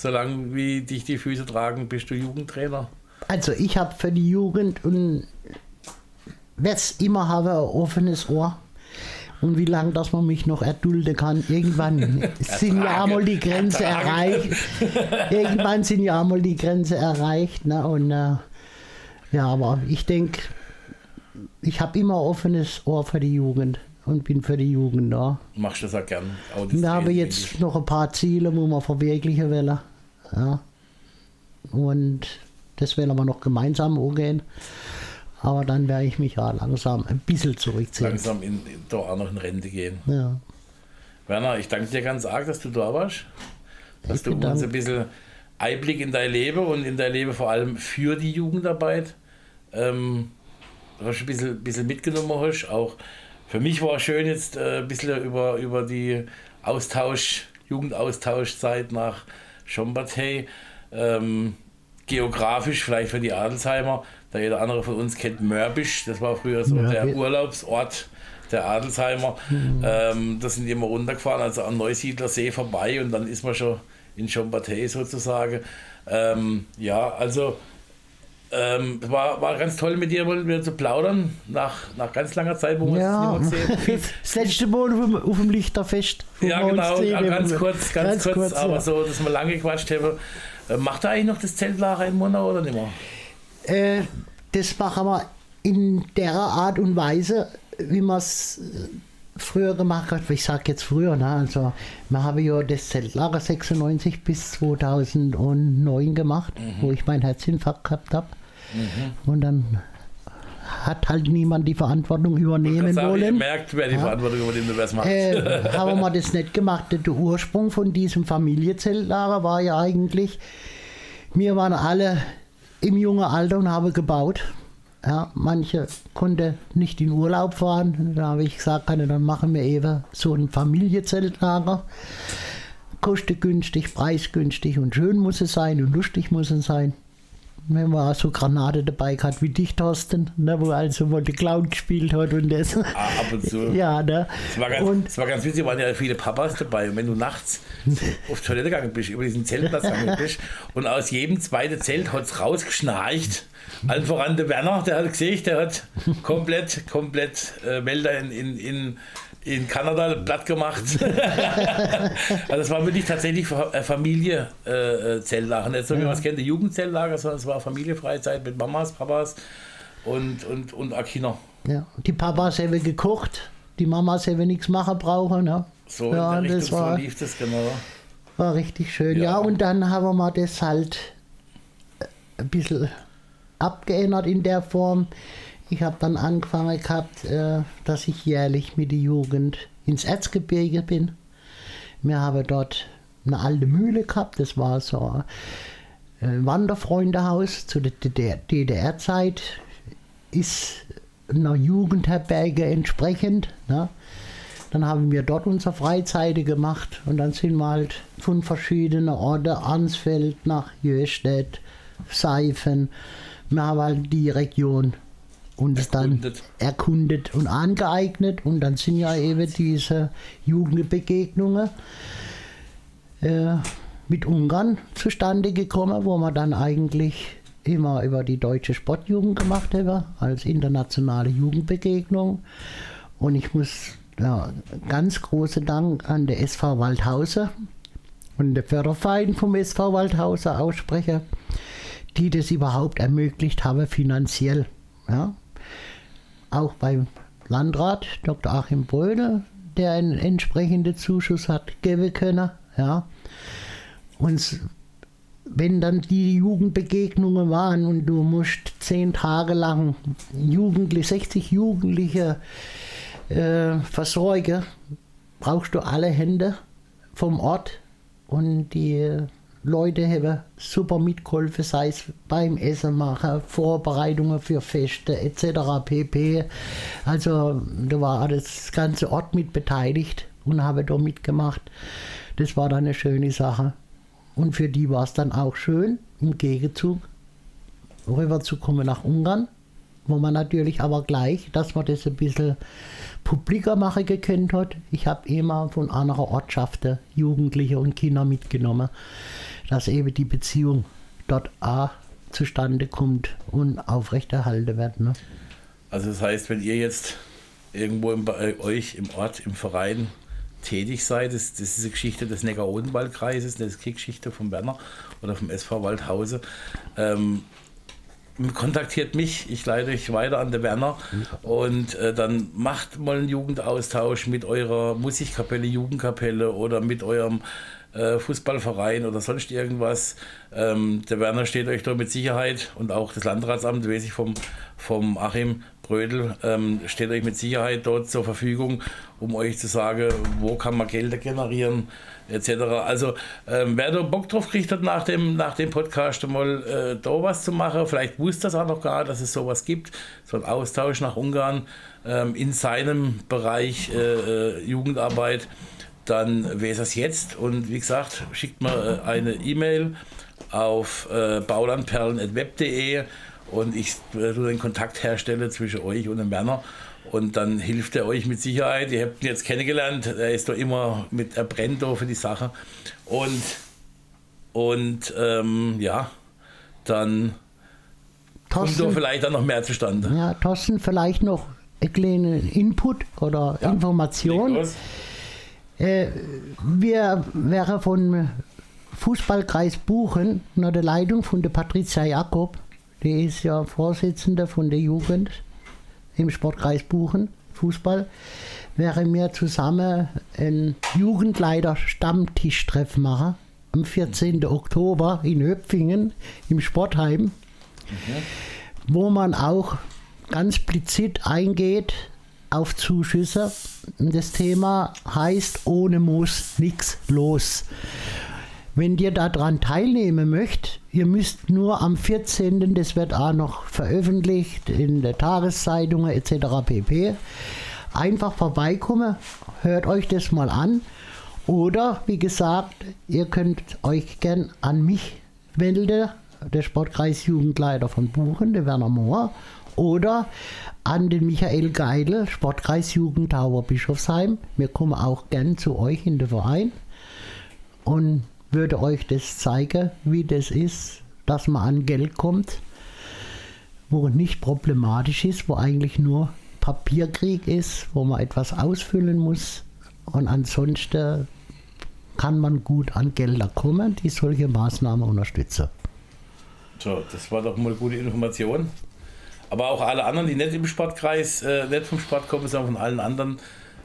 Speaker 2: so lang wie dich die Füße tragen, bist du Jugendtrainer?
Speaker 3: Also ich habe für die Jugend und werde immer haben, ein offenes Ohr. Und wie lange, dass man mich noch erdulden kann. Irgendwann sind ja einmal die Grenze erreicht. Irgendwann sind ja einmal die Grenze erreicht. Ne? Und äh, ja, aber ich denke, ich habe immer offenes Ohr für die Jugend und bin für die Jugend da.
Speaker 2: Machst du das auch gern?
Speaker 3: Wir haben jetzt noch ein paar Ziele, wo wir verwirklichen wollen. Ja. Und das werden wir noch gemeinsam umgehen. Aber dann werde ich mich ja langsam ein bisschen zurückziehen.
Speaker 2: Langsam in, in, da auch noch in Rente gehen.
Speaker 3: Ja.
Speaker 2: Werner, ich danke dir ganz arg, dass du da warst. Dass
Speaker 3: Ich
Speaker 2: du uns
Speaker 3: bedanke-
Speaker 2: ein bisschen Einblick in dein Leben und in dein Leben vor allem für die Jugendarbeit ähm, hast ein bisschen, bisschen mitgenommen hast. Auch für mich war es schön, jetzt äh, ein bisschen über, über die Austausch, Jugendaustauschzeit nach Schombatey. Ähm, geografisch, vielleicht für die Adelsheimer, da jeder andere von uns kennt Mörbisch, das war früher so
Speaker 3: Mörbisch.
Speaker 2: der Urlaubsort der Adelsheimer. Ähm, da sind die immer runtergefahren, also am Neusiedlersee vorbei und dann ist man schon in Schombatey sozusagen. Ähm, ja, also ähm, war, war ganz toll mit dir mal wieder zu plaudern, nach, nach ganz langer Zeit, wo wir
Speaker 3: Ja,
Speaker 2: uns nicht mehr gesehen
Speaker 3: das letzte Mal auf dem, auf dem Lichterfest.
Speaker 2: ja, genau, ja, ganz kurz, ganz, kurz, aber
Speaker 3: ja.
Speaker 2: so, dass wir lange gequatscht haben. Äh, Macht er eigentlich noch das Zeltlager in Monau oder nicht mehr?
Speaker 3: Äh, das machen wir in der Art und Weise, wie man es früher gemacht hat. Ich sage jetzt früher, ne? also wir haben ja das Zeltlager 96 bis 2009 gemacht, wo ich meinen Herzinfarkt gehabt habe. Und dann hat halt niemand die Verantwortung übernehmen
Speaker 2: Ihr
Speaker 3: wollen.
Speaker 2: merkt, wer die Verantwortung übernimmt wer es macht.
Speaker 3: Äh, haben wir das nicht gemacht. Der Ursprung von diesem Familienzeltlager war ja eigentlich, wir waren alle im jungen Alter und haben gebaut. Ja, manche konnten nicht in Urlaub fahren. Da habe ich gesagt, kann, dann machen wir eben so ein Familienzeltlager. Kostet günstig, preisgünstig und schön muss es sein und lustig muss es sein. Wenn man auch so Granate dabei hat wie dich, Thorsten, ne, wo also mal der Clown gespielt hat und das.
Speaker 2: Ah, ab und zu.
Speaker 3: Ja, ne?
Speaker 2: Es war, ganz,
Speaker 3: und
Speaker 2: es war ganz witzig, waren ja viele Papas dabei. Und wenn du nachts auf die Toilette gegangen bist, über diesen Zeltplatz gegangen bist, und aus jedem zweiten Zelt hat es rausgeschnarcht. Allen voran der Werner, der hat gesehen, der hat komplett, komplett äh, Melder in, in, in, in Kanada platt gemacht. also es war wirklich tatsächlich Fa- äh, Familie-Zeltlager. Nicht so wie man es kennt, der Jugendzeltlager, sondern es war Familienfreizeit mit Mamas, Papas und, und, und auch Kinder.
Speaker 3: Ja, die Papas haben gekocht, die Mamas haben nichts machen brauchen. Ne?
Speaker 2: So
Speaker 3: ja,
Speaker 2: in der
Speaker 3: das
Speaker 2: Richtung,
Speaker 3: war,
Speaker 2: so lief das genau.
Speaker 3: war richtig schön.
Speaker 2: Ja.
Speaker 3: Ja. und dann haben wir das halt ein bisschen abgeändert in der Form. Ich habe dann angefangen gehabt, äh, dass ich jährlich mit der Jugend ins Erzgebirge bin. Wir haben dort eine alte Mühle gehabt, das war so ein Wanderfreundehaus zu der DDR-Zeit. Ist einer Jugendherberge entsprechend. Ne? Dann haben wir dort unsere Freizeit gemacht und dann sind wir halt von verschiedenen Orten, Ansfeld nach Jöstedt, Seifen. Wir haben halt die Region uns dann
Speaker 2: Erkundet.
Speaker 3: und angeeignet und dann sind ja eben diese Jugendbegegnungen äh, mit Ungarn zustande gekommen, wo man dann eigentlich immer über die deutsche Sportjugend gemacht haben, als internationale Jugendbegegnung. Und ich muss ja, ganz großen Dank an der SV Waldhausen und der Förderverein vom SV Waldhausen aussprechen, die das überhaupt ermöglicht haben finanziell. Ja. Auch beim Landrat Dr. Achim Bröde, der einen entsprechenden Zuschuss hat geben können. Ja. Und wenn dann die Jugendbegegnungen waren und du musst zehn Tage lang Jugendliche, 60 Jugendliche äh, versorgen, brauchst du alle Hände vom Ort und die Leute haben super mitgeholfen, sei es beim Essen machen, Vorbereitungen für Feste etc. pp. Also da war das ganze Ort mit beteiligt und habe da mitgemacht. Das war dann eine schöne Sache. Und für die war es dann auch schön, im Gegenzug rüberzukommen nach Ungarn wo man natürlich aber gleich, dass man das ein bisschen publiker machen gekannt hat. Ich habe immer von anderen Ortschaften Jugendliche und Kinder mitgenommen, dass eben die Beziehung dort auch zustande kommt und aufrechterhalten wird. Ne?
Speaker 2: Also das heißt, wenn ihr jetzt irgendwo im, bei euch im Ort, im Verein tätig seid, das, das ist diese Geschichte des Neckar-Odenwald-Kreises, das ist die Geschichte von Werner oder vom SV Waldhause. Ähm, kontaktiert mich, ich leite euch weiter an der Werner und äh, dann macht mal einen Jugendaustausch mit eurer Musikkapelle, Jugendkapelle oder mit eurem äh, Fußballverein oder sonst irgendwas. Ähm, der Werner steht euch da mit Sicherheit und auch das Landratsamt, weiß ich vom, vom Achim Brödel, ähm, steht euch mit Sicherheit dort zur Verfügung, um euch zu sagen, wo kann man Gelder generieren, etc. Also ähm, wer da Bock drauf kriegt hat nach dem, nach dem Podcast mal äh, da was zu machen, vielleicht wusste das auch noch gar, dass es sowas gibt, so ein Austausch nach Ungarn ähm, in seinem Bereich äh, äh Jugendarbeit dann wäre es jetzt. Und wie gesagt, schickt mir äh, eine E-Mail auf äh, baulandperlen.web.de und ich äh, den Kontakt herstelle zwischen euch und dem Werner. Und dann hilft er euch mit Sicherheit. Ihr habt ihn jetzt kennengelernt. Er ist da immer mit, er brennt da für die Sache. Und, und ähm, ja, dann Thorsten, kommt da vielleicht dann noch mehr zustande.
Speaker 3: Ja, Thorsten, vielleicht noch ein kleinen Input oder ja, Information. Äh, wir wären von Fußballkreis Buchen unter der Leitung von der Patricia Jakob, die ist ja Vorsitzende von der Jugend im Sportkreis Buchen, Fußball, wären wir zusammen ein Jugendleiter-Stammtischtreff machen am 14. Oktober in Höpfingen im Sportheim, mhm. wo man auch ganz explizit eingeht auf Zuschüsse. Das Thema heißt, ohne Moos nichts los. Wenn ihr daran teilnehmen möchtet, ihr müsst nur am 14., das wird auch noch veröffentlicht in der Tageszeitung etc. pp. Einfach vorbeikommen, hört euch das mal an. Oder wie gesagt, ihr könnt euch gern an mich wenden, der Sportkreis Jugendleiter von Buchen, der Werner Mohr, oder an den Michael Geidel, Sportkreis Jugendhauer Bischofsheim. Wir kommen auch gern zu euch in den Verein und würde euch das zeigen, wie das ist, dass man an Geld kommt, wo nicht problematisch ist, wo eigentlich nur Papierkrieg ist, wo man etwas ausfüllen muss und ansonsten kann man gut an Gelder kommen, die solche Maßnahmen unterstützen.
Speaker 2: So, das war doch mal gute Information. Aber auch alle anderen, die nicht im Sportkreis, äh, nicht vom Sport kommen, sondern von allen anderen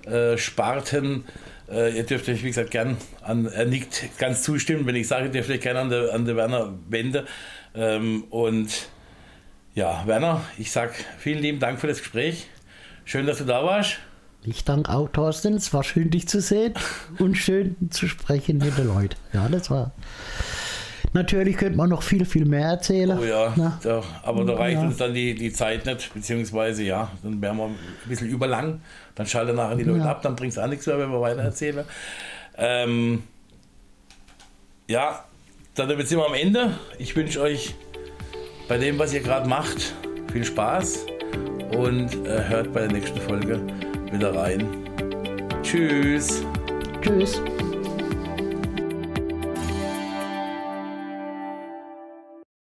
Speaker 2: äh, Sparten. Äh, ihr dürft euch, wie gesagt, gern an, er nickt ganz zustimmen, wenn ich sage, ihr dürft euch gerne an der, an der Werner wenden. Ähm, und ja, Werner, ich sage vielen lieben Dank für das Gespräch. Schön, dass du da warst.
Speaker 3: Ich danke auch, Thorsten. Es war schön, dich zu sehen und schön zu sprechen mit den Leuten. Ja, das war. Natürlich könnte man noch viel, viel mehr erzählen.
Speaker 2: Oh ja, da, aber da reicht ja. uns dann die, die Zeit nicht, beziehungsweise ja, dann wären wir ein bisschen überlang. Dann schalte nachher die Leute ja. ab, dann bringt es auch nichts mehr, wenn wir weiter erzählen. Ähm, ja, dann sind wir am Ende. Ich wünsche euch bei dem, was ihr gerade macht, viel Spaß und äh, hört bei der nächsten Folge wieder rein. Tschüss.
Speaker 3: Tschüss.